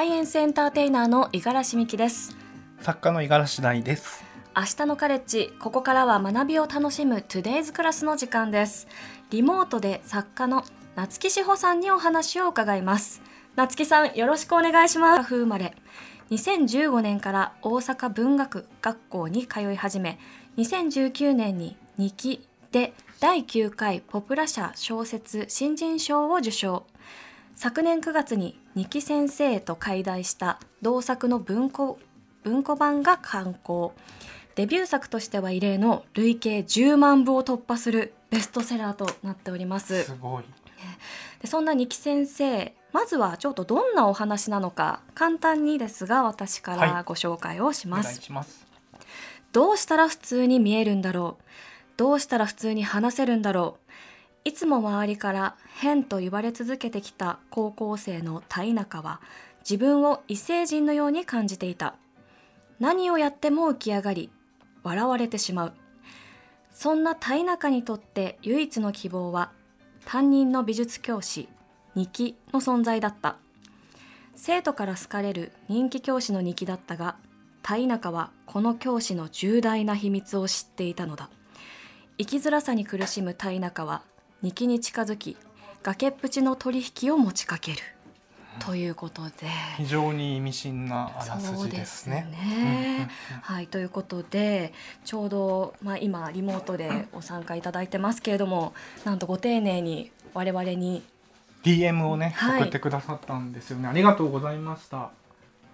サイエンスエンターテイナーの五十嵐美希です。作家の五十嵐大です。明日のカレッジここからは学びを楽しむ Today's クラスの時間です。リモートで作家の夏木志保さんにお話を伺います。夏木さんよろしくお願いします。風生まれ。2015年から大阪文学学校に通い始め2019年に2期で第9回ポプラ社小説新人賞を受賞。昨年9月に二木先生と開題した同作の文庫文庫版が刊行。デビュー作としては異例の累計10万部を突破するベストセラーとなっております。すごい。でそんな二木先生まずはちょっとどんなお話なのか簡単にですが私からご紹介をします。お願いします。どうしたら普通に見えるんだろう。どうしたら普通に話せるんだろういつも周りから変と言われ続けてきた高校生の田中は自分を異星人のように感じていた。何をやっても浮き上がり笑われてしまう。そんな田中にとって唯一の希望は担任の美術教師二木の存在だった。生徒から好かれる人気教師の二木だったが田中はこの教師の重大な秘密を知っていたのだ。生きづらさに苦しむ田中は二木に近づき崖っぷちの取引を持ちかける、ということで非常に意味深なあらすじですね。そうですねはいということでちょうど、まあ、今リモートでご参加いただいてますけれどもなんとご丁寧に我々に DM をね、はい送ってくださったんですよね。ありがとうございました。あ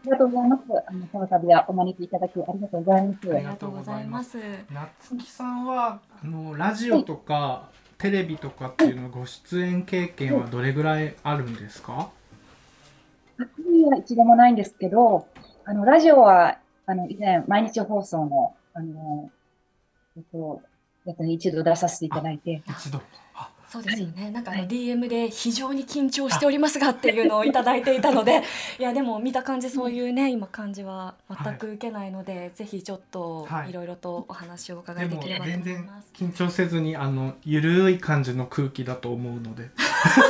りがとうございます。あの、この度はお招きいただきありがとうございます。ありがとうございます。夏木さんはあのラジオとか、テレビとかっていうのご出演経験はどれぐらいあるんですか？テレビは一度もないんですけど、あの、ラジオは、あの、以前、毎日放送の、あの、えっと、やつに一度出させていただいて、一度。あ、そうですよね。なんか DM で非常に緊張しておりますがっていうのをいただいていたので、いやでも見た感じそういうね今感じは全く受けないので、ぜひちょっとはい。いろいろとお話をお伺いできればと思います。緊張せずにあのゆるい感じの空気だと思うので。こ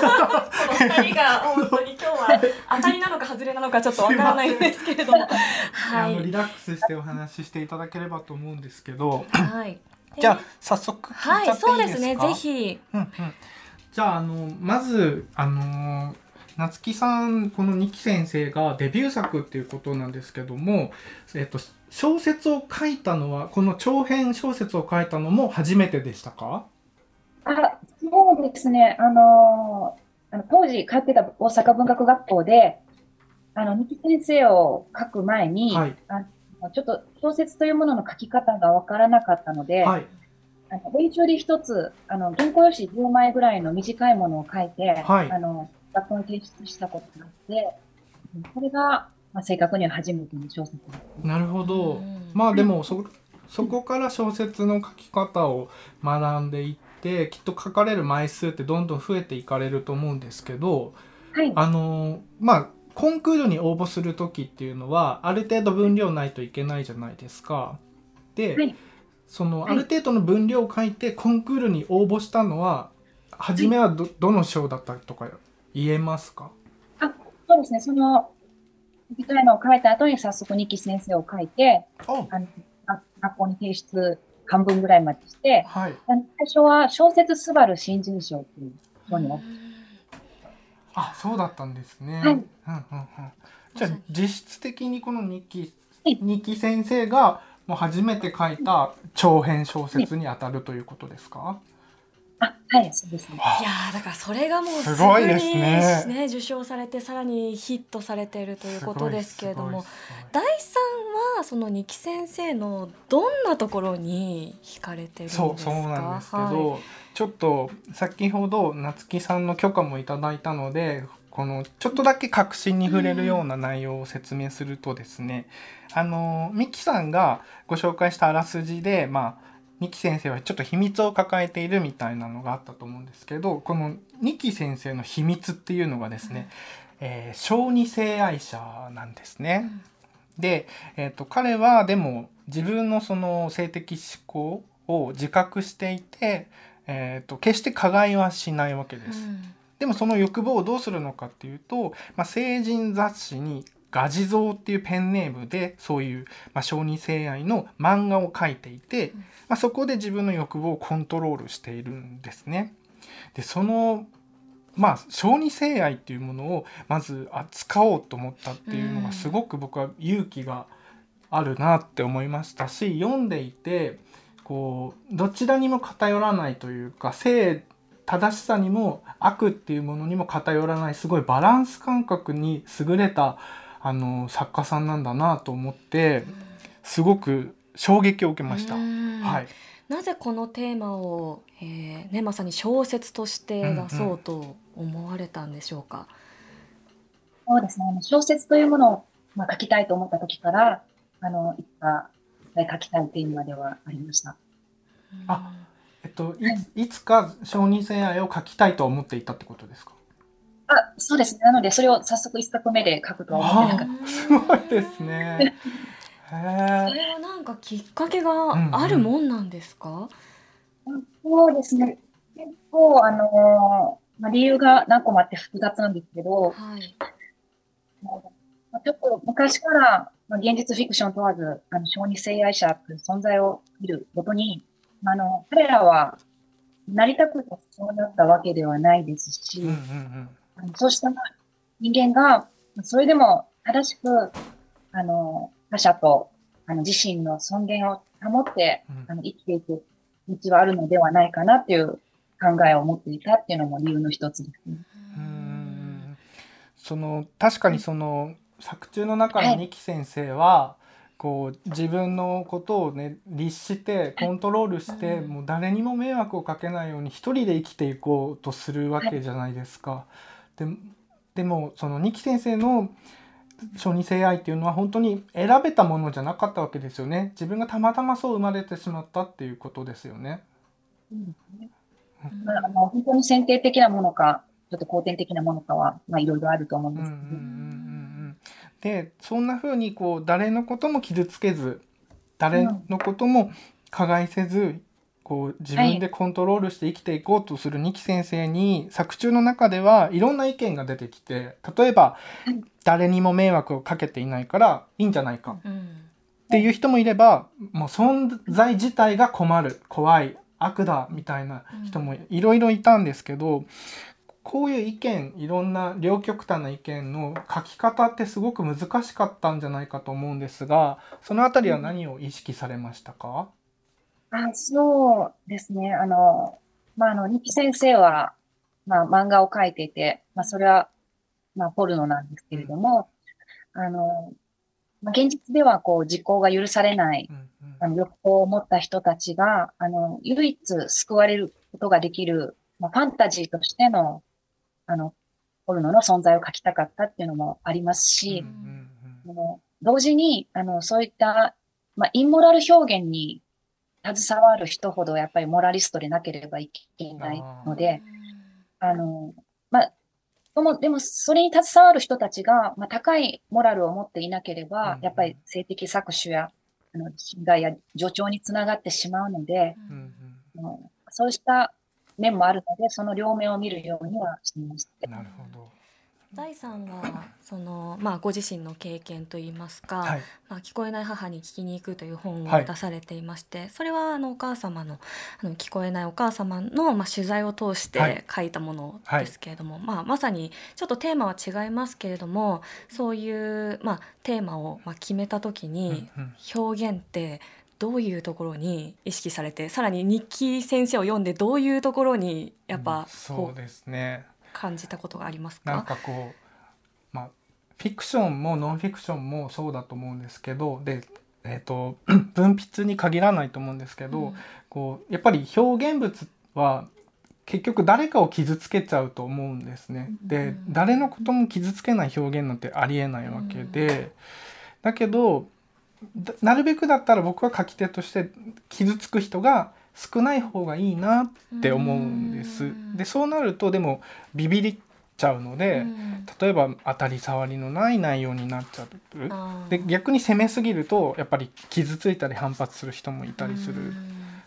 の二人が本当に今日は当たりなのか外れなのかちょっとわからないんですけれども、はあのリいラックスしてお話ししていただければと思うんですけど、はい。じゃあ早速聞いちゃはいっていいですか？そうですねぜひ。うんうん、じゃああのまずあの夏木さんこの二木先生がデビュー作っていうことなんですけども、えっと、小説を書いたのはこの長編小説を書いたのも初めてでしたか？あ、そうですね、あの、あの当時通ってた大阪文学学校で、あの、三木先生を書く前に、はい。あのちょっと小説というものの書き方がわからなかったので、はいあの練習で一つ、あの、原稿用紙10枚ぐらいの短いものを書いて、はいあの、学校に提出したことがあって、うんそれが、まあ、正確には初めての小説です。なるほど、うんまあでもそそこから小説の書き方を学んでいってきっと書かれる枚数ってどんどん増えていかれると思うんですけどはい。あのまあコンクールに応募する時っていうのはある程度分量ないといけないじゃないですか。で、はい。そのはい。ある程度の分量を書いてコンクールに応募したのは初めはどどの賞だったとか言えますか？そうですね、その、短いのを書いた後に早速二木先生を書いて、あ。あの、あ学校に提出半分ぐらいまでして、はい。あの最初は小説すばる新人賞っていう賞になってあそうだったんですね。はい。うんうんうん、じゃあ実質的にこの日記はい。日記先生がもう初めて書いた長編小説に当たるということですか？あ、はい、そうですね。あ。いやーだからそれがもうすごいですね。すぐに受賞されてさらにヒットされているということですけれどもすごいす大さんはその二木先生のどんなところに惹かれてるんですか？そうそうなんですけど、はいちょっと先ほど夏木さんの許可もいただいたのでこのちょっとだけ確信に触れるような内容を説明するとですね、あのミキさんがご紹介したあらすじでまあ二木先生はちょっと秘密を抱えているみたいなのがあったと思うんですけどこの二木先生の秘密っていうのがですね、えー小児性愛者なんですね。で、えー、と彼はでも自分のその性的思考を自覚していて、えー、と決して加害はしないわけです。うんでもその欲望をどうするのかっていうと、まあ、成人雑誌に画地蔵っていうペンネームでそういう、まあ、小児性愛の漫画を描いていて、まあ、そこで自分の欲望をコントロールしているんですね。でそのまあ小児性愛っていうものをまず扱おうと思ったっていうのがすごく僕は勇気があるなって思いましたし読んでいてこうどちらにも偏らないというか性正しさにも悪っていうものにも偏らないすごいバランス感覚に優れたあの作家さんなんだなと思ってすごく衝撃を受けました。はい、なぜこのテーマを、えーね、まさに小説として出そうと思われたんでしょうか、うんうん、そうですね。小説というものを、まあ、書きたいと思った時からあのいつか書きたいテーマではありました。あえっといいつか小児性愛を書きたいと思っていたってことですか？あ、そうですね。なので、それを早速一作目で書くとは思ってなかった。すごいですね。それはなんかきっかけがあるもんなんですか、うんうん、そうですね。結構、あのー、まあ、理由が何個もあって複雑なんですけど、はい、まあ、ちょっと昔から、まあ、現実フィクション問わず、あの、小児性愛者という存在を見るごとに、あの、彼らは、なりたくてそうなったわけではないですし、うんうんうん。そうした人間が、それでも正しく、あの、他者と、あの、自身の尊厳を保って、あの、生きていく道はあるのではないかなっていう考えを持っていたっていうのも理由の一つですね。うん。その、確かにその、作中の中の二木先生は、はいこう自分のことをね律してコントロールして、もう誰にも迷惑をかけないように一人で生きていこうとするわけじゃないですか。ででもその二木先生の小児性愛っていうのは本当に選べたものじゃなかったわけですよね自分がたまたまそう生まれてしまったっていうことですよね。うんまあ、あの本当に先定的なものかちょっと後天的なものかは、まあ、いろいろあると思うんですけど。うんうんうんうん、でそんな風にこう誰のことも傷つけず誰のことも加害せずこう自分でコントロールして生きていこうとする二木先生に作中の中ではいろんな意見が出てきて例えば誰にも迷惑をかけていないからいいんじゃないか。っていう人もいればもう存在自体が困る。怖い。悪だ。みたいな人もいろいろいたんですけどこういう意見いろんな両極端な意見の書き方ってすごく難しかったんじゃないかと思うんですがその辺りは何を意識されましたか、あ、そうですね。あの、まあ、あの、日記先生は、まあ、漫画を描いていて、まあ、それは、まあ、ポルノなんですけれども、あの、まあ、現実では、こう、実行が許されない、あの、欲望を持った人たちが、あの、唯一救われることができる、まあ、ファンタジーとしての、あの、ポルノの存在を書きたかったっていうのもありますし、同時に、あの、そういった、まあ、インモラル表現に携わる人ほどやっぱりモラリストでなければいけないので、あの、まあ、でも、でもそれに携わる人たちが、まあ、高いモラルを持っていなければ、やっぱり性的搾取や、あの、侵害や助長につながってしまうので、うん、そうした面もあるので、その両面を見るようにはしていました。なるほど。第3はその、まあ、ご自身の経験といいますか、はい、まあ、聞こえない母に聞きに行くという本を出されていまして、はい、それはあのお母様のあの聞こえないお母様の、まあ、取材を通して書いたものですけれども、はい、まあ、まさにちょっとテーマは違いますけれどもそういう、まあ、テーマをまあ決めた時に表現ってどういうところに意識されてさらに日記先生を読んでどういうところにやっぱ、うん、そうですね。感じたことがありますか？なんかこうまあフィクションもノンフィクションもそうだと思うんですけどでえーと、文筆に限らないと思うんですけど、うん、こうやっぱり表現物は結局誰かを傷つけちゃうと思うんですね。で誰のことも傷つけない表現なんてありえないわけで、うん、だけどなるべくだったら僕は書き手として傷つく人が少ない方がいいなって思うんです。でそうなるとでもビビりちゃうので、例えば当たり障りのない内容になっちゃう。で逆に攻めすぎるとやっぱり傷ついたり反発する人もいたりする。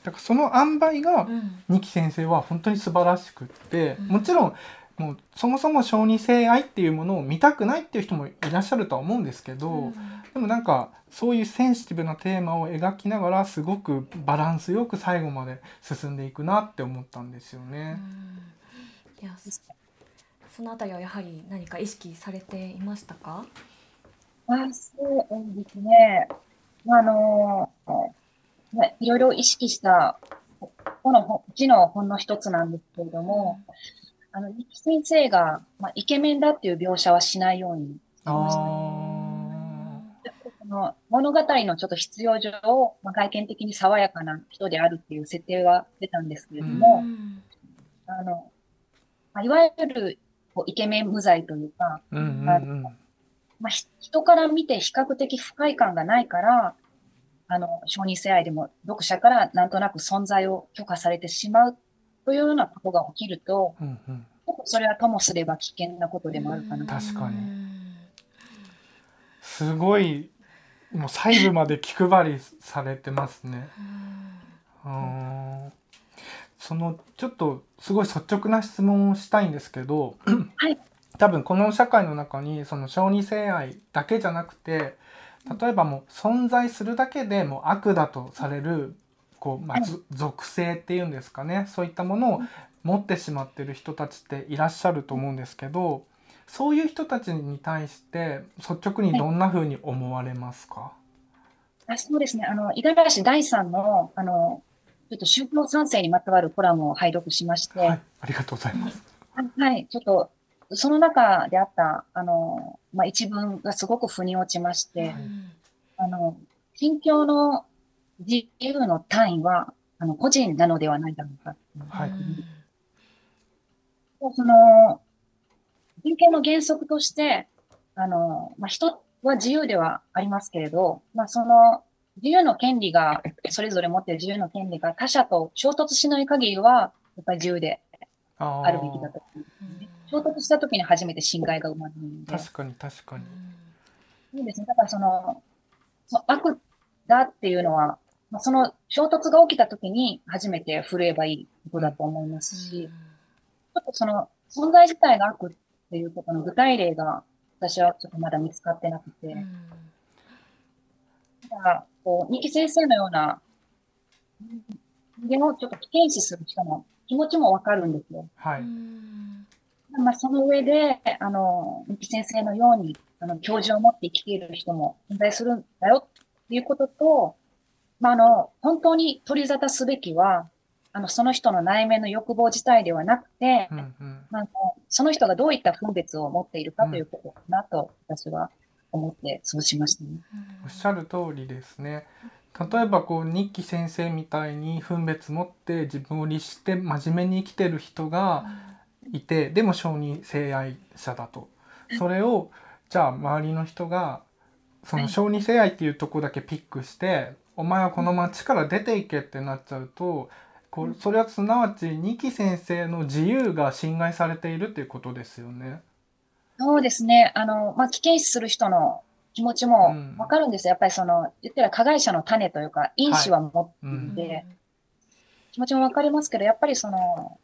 だからその塩梅が二木先生は本当に素晴らしくって、もちろんもうそもそも小児性愛っていうものを見たくないっていう人もいらっしゃるとは思うんですけど、うんでもなんかそういうセンシティブなテーマを描きながらすごくバランスよく最後まで進んでいくなって思ったんですようね。んいやそそのあたりはやはり何か意識されていましたか？あ、そうですね。あの、ねいろいろ意識した、この本字の本の一つなんですけれども、あの、先生が、まあ、イケメンだっていう描写はしないように。しましたね。あこの物語のちょっと必要上、まあ、外見的に爽やかな人であるっていう設定は出たんですけれども、うん。あの、まあ、いわゆるこうイケメン無罪というか、ーうんうんうん。まあ、ひ人から見て比較的不快感がないから、あの、小児性愛でも読者からなんとなく存在を許可されてしまうというようなことが起きると、うんうん。それはともすれば危険なことでもあるかな。確かに。うんすごいもう細部まで気配りされてますね。うん。そのちょっとすごい率直な質問をしたいんですけど、はい。多分この社会の中にその小児性愛だけじゃなくて例えばもう存在するだけでもう悪だとされるこう、まあ、ず属性っていうんですかね。そういったものを持ってしまってる人たちっていらっしゃると思うんですけどそういう人たちに対して率直にどんな風に思われますか、あそうですね。あの、五十嵐大さんの、あの、ちょっと宗教三世にまつわるコラムを拝読しまして、はい、ありがとうございます。あはい、ちょっと、その中であった、あの、まあ、一文がすごく腑に落ちまして、あの、信教の自由の単位は、あの、個人なのではないだろうか。はいその、人権の原則として、あの、まあ、人は自由ではありますけれど、まあ、その、自由の権利が、それぞれ持っている自由の権利が他者と衝突しない限りは、やっぱり自由でああるべきだと。衝突した時に初めて侵害が生まれるので。確かに確かに。そうですね。だからその、そ悪だっていうのは、まあ、その衝突が起きた時に初めて震えばいいことだと思いますし、ちょっとその存在自体が悪っていうことの具体例が私はちょっとまだ見つかってなくて、だから、こう、三木先生のような、人間をちょっと危険視する人の気持ちもわかるんですよ。はい。まあ、その上で、あの、三木先生のように、あの、教授を持って生きている人も存在するんだよっていうことと、まあ、あの、本当に取り沙汰すべきは、あの、その人の内面の欲望自体ではなくて、うんうん。まあ、その人がどういった分別を持っているかということかなと、私は思って、そうしましたね。おっしゃる通りですね。例えばこう日記先生みたいに分別持って自分を律して真面目に生きてる人がいてでも小児性愛者だとそれをじゃあ周りの人がその小児性愛っていうとこだけピックして「お前はこの町から出ていけ」ってなっちゃうとこうそれはすなわち二木先生の自由が侵害されているっていうことですよね。そうですね。あの、まあ、危険視する人の気持ちもわかるんですよ。やっぱりその、言ったら加害者の種というか、因子は持っていて、気持ちもわかりますけど、やっぱりその、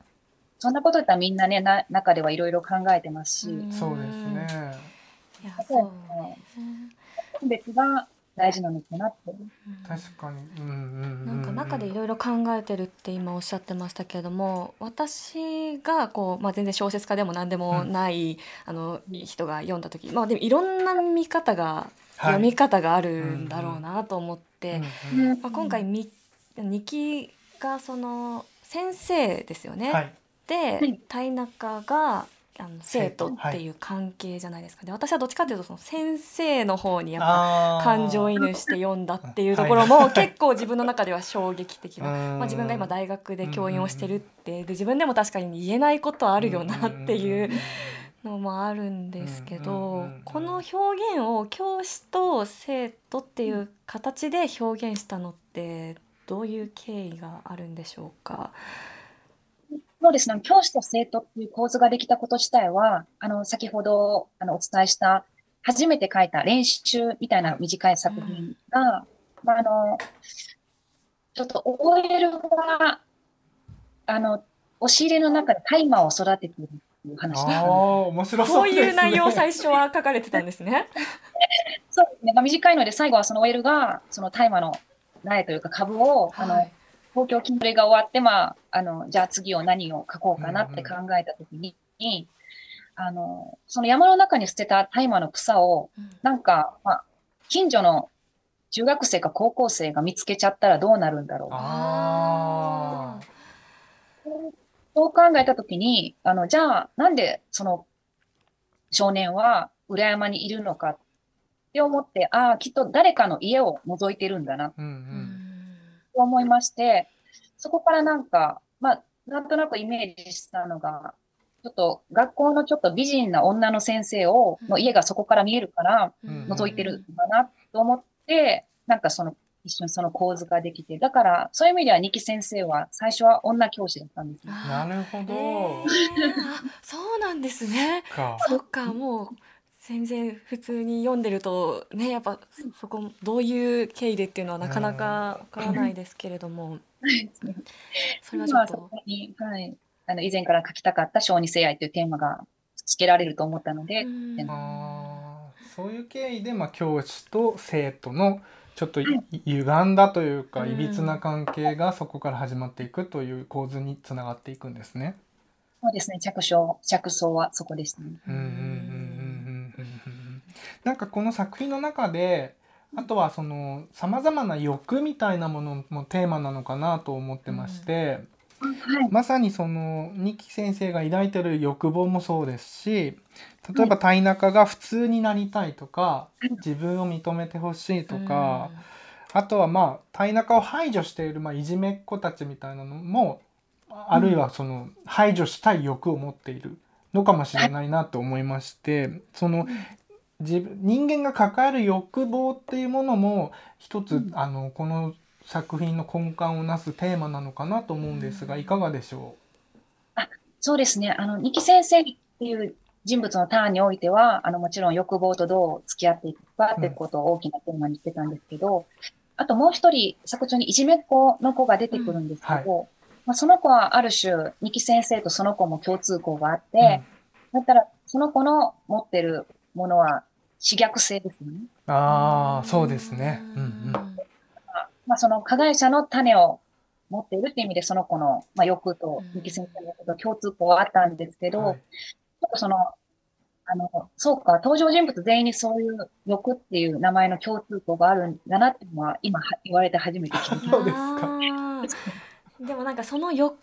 そんなこと言ったらみんなね、な中ではいろいろ考えてますし、そうですね。いややっぱりそう分別が大事なのかなって。確かに。うんうんうんなんか中でいろいろ考えてるって今おっしゃってましたけれども私がこう、まあ、全然小説家でも何でもない、あの人が読んだ時、まあ、でもいろんな見方が、はい読み方があるんだろうなと思って、うんうんまあ、今回み二木がその先生ですよね。はい。でい田中があの生徒っていう関係じゃないですか。で私はどっちかというとその先生の方にやっぱ感情移入して読んだっていうところも結構自分の中では衝撃的な、うん。まあ、自分が今大学で教員をしてるってで自分でも確かに言えないことあるよなっていうのもあるんですけどこの表現を教師と生徒っていう形で表現したのってどういう経緯があるんでしょうか？そうですね。教師と生徒っていう構図ができたこと自体は、あの、先ほど、あの、お伝えした、初めて書いた練習みたいな短い作品が、まあ、あの、ちょっと OL が、あの、押し入れの中でタイマーを育てているっっていう話ああ面白そそううですね。いう内容を最初は書かれてたんですね。そうですね。まあ、短いので、最後はその OL が、その大麻の苗というか株を、あの、はい東京筋トレが終わって、まあ、あの、じゃあ次を何を書こうかなって考えたときに、あの、その山の中に捨てた大麻の草を、なんか、まあ、近所の中学生か高校生が見つけちゃったらどうなるんだろう。あそう考えたときに、あの、じゃあ、なんでその少年は裏山にいるのかって思って、ああ、きっと誰かの家を覗いてるんだな。うんううん思いまして、そこからなんか、まあ、なんとなくイメージしたのが、ちょっと学校のちょっと美人な女の先生を、の家がそこから見えるから、うん覗いてるんだなと思って、なんかその、一緒にその構図ができて、だから、そういう意味では、二木先生は、最初は女教師だったんですなるほど。そうなんですね。か。そっかもう全然普通に読んでるとねやっぱそそこどういう経緯でっていうのはなかなかわからないですけれども。それはちょ今はそっとこに、はい、あの、以前から書きたかった小児性愛というテーマが付けられると思ったので、うん。あーそういう経緯で、まあ、教師と生徒のちょっとい。歪んだというか、うん。いびつな関係がそこから始まっていくという構図につながっていくんですね。そうですね、着想、着想はそこでしたね。うんうんうんうんうんうんうんなんかこの作品の中であとはそのさまざまな欲みたいなものもテーマなのかなと思ってまして、はい。まさにその二木先生が抱いてる欲望もそうですし例えば田中が普通になりたいとか自分を認めてほしいとか、あとはまあ田中を排除している、まあ、いじめっ子たちみたいなのもあるいはその排除したい欲を持っているのかもしれないなと思いましてその自分人間が抱える欲望っていうものも一つ、うん。あのこの作品の根幹をなすテーマなのかなと思うんですがいかがでしょそうですね。あの、二木先生っていう人物のターンにおいては、あの、もちろん欲望とどう付き合っていくかってことを大きなテーマにしてたんですけど、あともう一人、作中にいじめっ子の子が出てくるんですけど、まあ、その子はある種、二木先生とその子も共通項があって、だったら、その子の持ってるものは、自虐性ですね。うああそうですね。うんうん。まあ、その加害者の種を持っているっていう意味で、その子の、まあ、欲とうん三木先生の欲と共通項はあったんですけど、はい。ちょっとその、あの、そうか、登場人物全員にそういう欲っていう名前の共通項があるんだなっていうのは、今は言われて初めて気づきまそうですかでもなんかその欲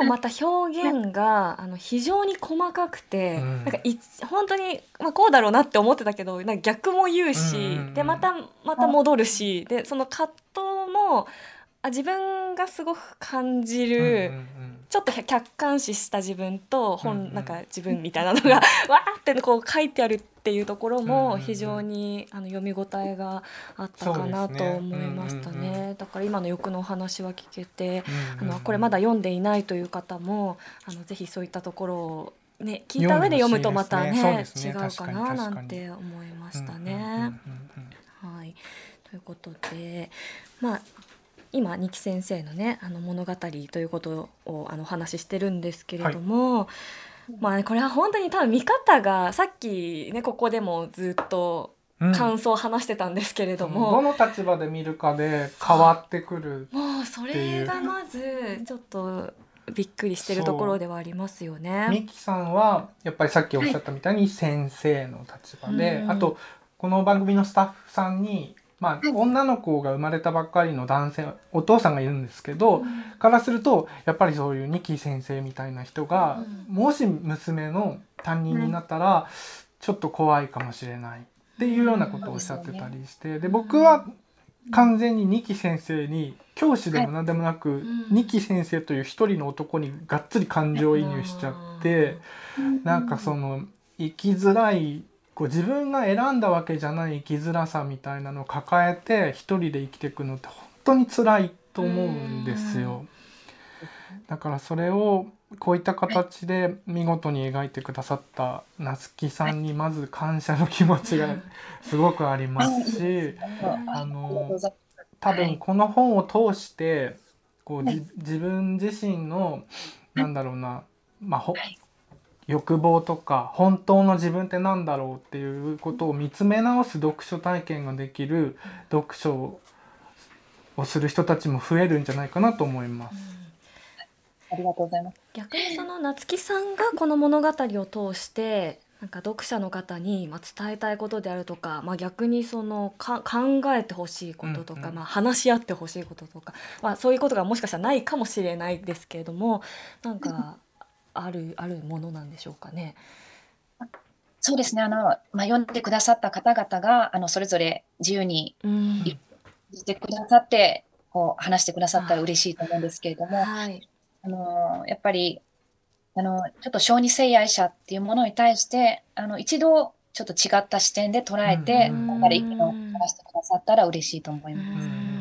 のまた表現があの非常に細かくて、うん。なんかい本当に、まあ、こうだろうなって思ってたけどなんか逆も言うし、うん。うんうんでまたまた戻るしでその葛藤もあ自分がすごく感じうんる、うん。ちょっと客観視した自分と本、うんうん。なんか自分みたいなのが わーってこう書いてあるっていうところも非常にあの読み応えがあったかなと思いましたね。だから今の欲のお話は聞けて、あのこれまだ読んでいないという方もあのぜひそういったところをね聞いた上で読むとまたね違うかななんて思いましたね。はい、ということで、まあ、今二木先生のねあの物語ということをあのお話ししてるんですけれども、まあね、これは本当に多分見方がさっきねここでもずっとうん感想を話してたんですけれどども、の立場で見るかで変わってくる。もうそれがまずちょっとびっくりしてるところではありますよね。ミキさんはやっぱりさっきおっしゃったみたいに先生の立場で、うんあとこの番組のスタッフさんに、まあ、女の子が生まれたばっかりの男性お父さんがいるんですけど、からするとやっぱりそういうニキ先生みたいな人が、うん。もし娘の担任になったら、ちょっと怖いかもしれない。っていうようなことをおっしゃってたりして、で僕は完全に二木先生に教師でも何でもなく、ん。二木先生という一人の男にがっつり感情移入しちゃって、なんかその生きづらいこう自分が選んだわけじゃない生きづらさみたいなのを抱えて一人で生きていくのって本当に辛いと思うんですよ。だからそれをこういった形で見事に描いてくださった夏木さんにまず感謝の気持ちがすごくありますしあの多分この本を通してこうじ自分自身のなんだろうな、まあ、ほ欲望とか本当の自分って何だろうっていうことを見つめ直す読書体験ができる読書をする人たちも増えるんじゃないかなと思います。ありがとうございます。逆にその夏木さんがこの物語を通してなんか読者の方にまあ伝えたいことであるとか、まあ、逆にそのか考えてほしいこととか、うんうんまあ、話し合ってほしいこととか、まあ、そういうことがもしかしたらないかもしれないですけれどもなんかあるあるものなんでしょうかね。そうですね。あの、まあ、読んでくださった方々が、あの、それぞれ自由にうんしてくださって、こう、話してくださったら嬉しいと思うんですけれども、はいあの、やっぱり、あの、ちょっと小児性愛者っていうものに対して、あの、一度、ちょっと違った視点で捉えて、うんやっぱり意見を話してくださったら嬉しいと思います。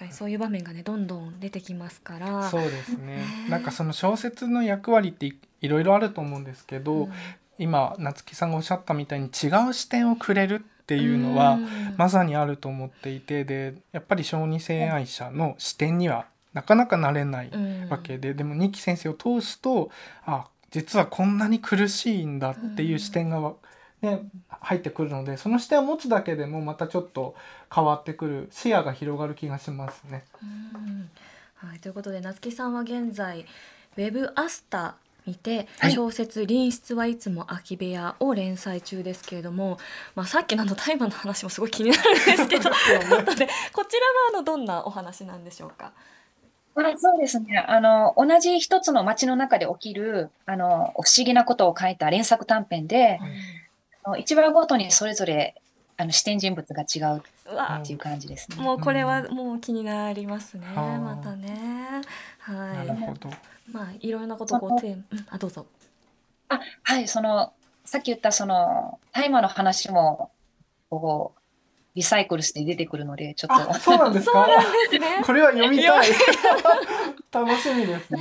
うんうんうんうん確かにそういう場面がねどんどん出てきますから。そうですねね。なんかその小説の役割っていいろいろあると思うんですけど、うん今夏木さんがおっしゃったみたいに違う視点をくれるっていうのは、うんまさにあると思っていてでやっぱり小児性愛者の視点にはなかなかなれないうんわけで、でも二木先生を通すとあ実はこんなに苦しいんだっていう視点がわ、ね、入ってくるのでその視点を持つだけでもまたちょっと変わってくる視野が広がる気がしますね。うんはい、ということで夏木さんは現在ウェブアスタにてはい小説「隣室はいつも空き部屋」を連載中ですけれども、まあ、さっきのあの大麻の話もすごい気になるんですけど こちらはあのどんなお話なんでしょうか？あそうですね。あの、同じ一つの街の中で起きる、あの、不思議なことを書いた連作短編で、あの一話ごとにそれぞれ、あの、視点人物が違うっていう感じですね。もうこれはもう気になりますね、あーまたね。はい、なるほど。まあいろいろなことをこうテーあどうぞ。あ、はい、その、さっき言ったその、大麻の話も、こう、リサイクルして出てくるので、ちょっあ、と、そうなんですか？そうなんですね。これは読みたい。楽しみですね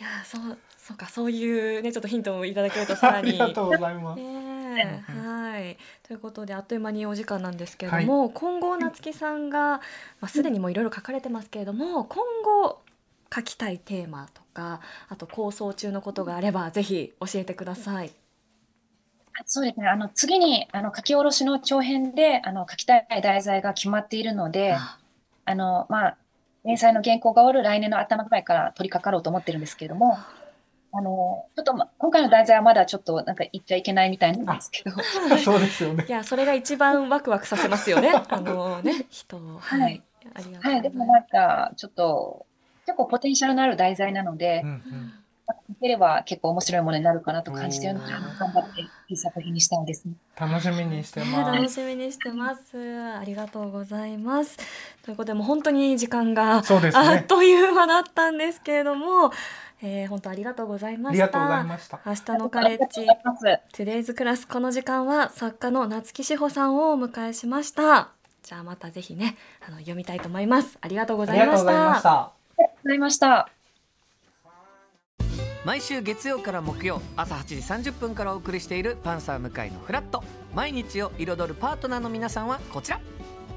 いやそうそうかそういうねちょっとヒントをいただけると さあらに。りがとうございます。はい。ということであっという間にお時間なんですけれども、今後夏木さんが、まあ、すでにもいろいろ書かれてますけれども今後書きたいテーマとかあと構想中のことがあればぜひ教えてください。そうですね、あの、次に、あの、書き下ろしの長編で、あの、書きたい題材が決まっているので、あ。あの、まあ、連載の原稿が終わる来年の頭ぐらいから取り掛かろうと思ってるんですけれども、あの、ちょっと、ま、今回の題材はまだちょっとなんか言っちゃいけないみたいなんですけど、そうですよねい。やそれが一番ワクワクさせますよね あのね人をはい、はいありがとうごはい、ざいます。でもなんか、ちょっと、結構ポテンシャルのある題材なのでう、んうん書ければ結構面白いものになるかなと感じているので、頑張っていい作品にしたいですね。楽しみにしてね、ます。楽しみにしてます。ありがとうございます。ということで、もう本当に時間がそうですあっね。という間だったんですけれども、えー本当ありがとうございました。ありがとうございました。明日のカレッジありがとうございます。トゥデイズクラスこの時間は作家の夏木志保さんをお迎えしました。じゃあまたぜひね、あの読みたいと思います。ありがとうごあざいまし。た。ありがとうございました。毎週月曜から木曜朝8時30分からお送りしている「パンサー向井のフラット」毎日を彩るパートナーの皆さんはこちら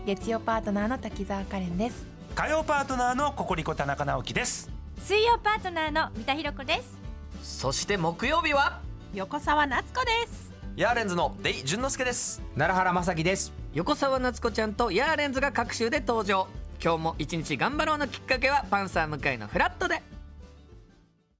月曜パートナーの滝沢カレンです火曜パートナーのココリコ田中直樹です水曜パートナーの三田寛子です。そして木曜日は？横澤夏子です。ヤーレンズのデイ淳之介です。奈良原まさきです。横澤夏子ちゃんとヤーレンズが各週で登場。今日も一日頑張ろうのきっかけは「パンサー向井のフラット」で